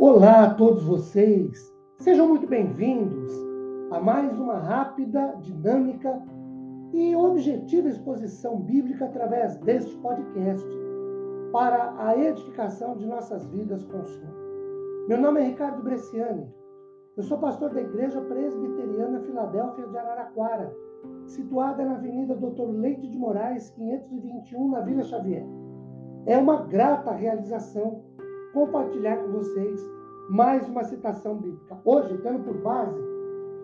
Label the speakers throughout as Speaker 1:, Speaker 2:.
Speaker 1: Olá a todos vocês, sejam muito bem-vindos a mais uma rápida, dinâmica e objetiva exposição bíblica através deste podcast para a edificação de nossas vidas com o Senhor. Meu nome é Ricardo Bresciani, eu sou pastor da Igreja Presbiteriana Filadélfia de Araraquara, situada na Avenida Doutor Leite de Moraes, 521, na Vila Xavier. É uma grata realização compartilhar com vocês mais uma citação bíblica. Hoje, tendo por base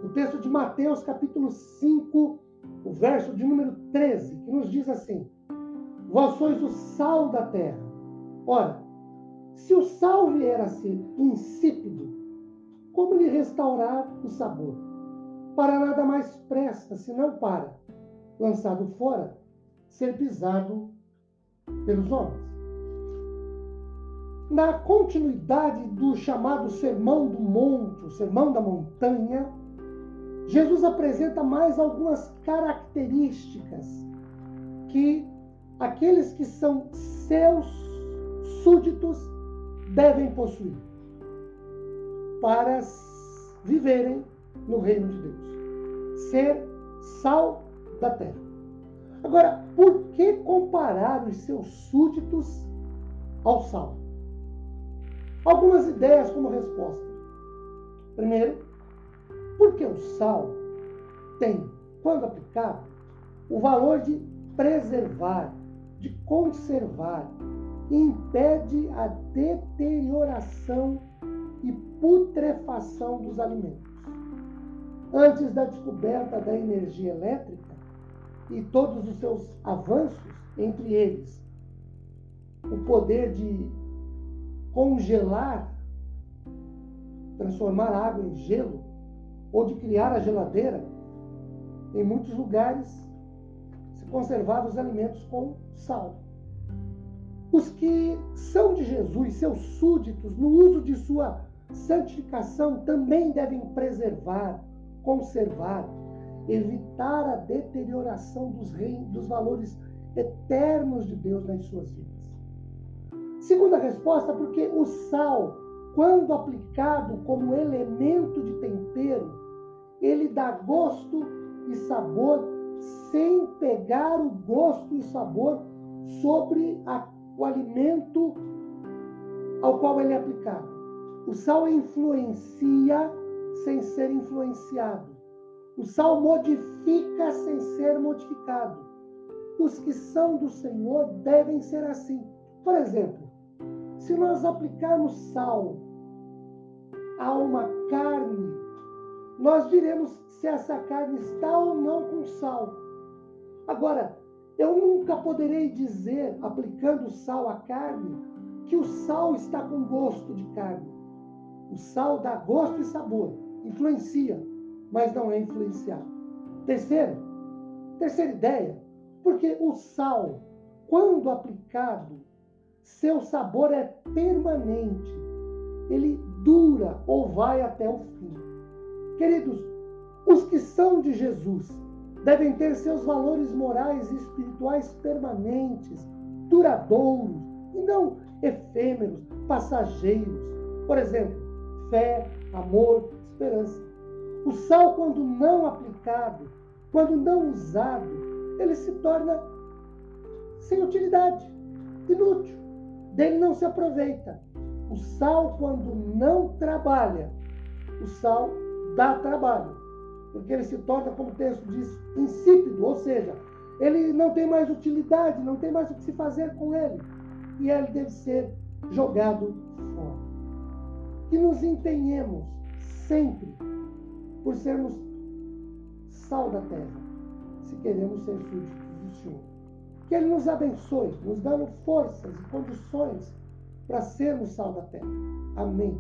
Speaker 1: o texto de Mateus, capítulo 5, o verso de número 13, que nos diz assim: Vós sois o sal da terra. Ora, se o sal vier a ser insípido, como lhe restaurar o sabor? Para nada mais presta, senão para, lançado fora, ser pisado pelos homens na continuidade do chamado Sermão do Monte, o Sermão da Montanha, Jesus apresenta mais algumas características que aqueles que são seus súditos devem possuir para viverem no reino de Deus. Ser sal da terra. Agora, por que comparar os seus súditos ao sal? Algumas ideias como resposta. Primeiro, porque o sal tem, quando aplicado, o valor de preservar, de conservar, e impede a deterioração e putrefação dos alimentos. Antes da descoberta da energia elétrica e todos os seus avanços, entre eles o poder de congelar, transformar a água em gelo, ou de criar a geladeira, em muitos lugares se conservavam os alimentos com sal. Os que são de Jesus, seus súditos, no uso de sua santificação, também devem preservar, conservar, evitar a deterioração dos, dos valores eternos de Deus nas suas vidas. Segunda resposta, porque o sal, quando aplicado como elemento de tempero, ele dá gosto e sabor sem pegar o gosto e sabor sobre a, o alimento ao qual ele é aplicado. O sal influencia sem ser influenciado. O sal modifica sem ser modificado. Os que são do Senhor devem ser assim. Por exemplo, se nós aplicarmos sal a uma carne, nós diremos se essa carne está ou não com sal. Agora, eu nunca poderei dizer, aplicando sal à carne, que o sal está com gosto de carne. O sal dá gosto e sabor, influencia, mas não é influenciado. Terceiro, terceira ideia, porque o sal, quando aplicado seu sabor é permanente. Ele dura ou vai até o fim. Queridos, os que são de Jesus devem ter seus valores morais e espirituais permanentes, duradouros, e não efêmeros, passageiros. Por exemplo, fé, amor, esperança. O sal, quando não aplicado, quando não usado, ele se torna sem utilidade, inútil dele não se aproveita. O sal, quando não trabalha, o sal dá trabalho, porque ele se torna, como o texto diz, insípido, ou seja, ele não tem mais utilidade, não tem mais o que se fazer com ele, e ele deve ser jogado fora. Que nos empenhemos sempre por sermos sal da terra, se queremos ser súditos do Senhor. Que Ele nos abençoe, nos dando forças e condições para sermos sal da terra. Amém.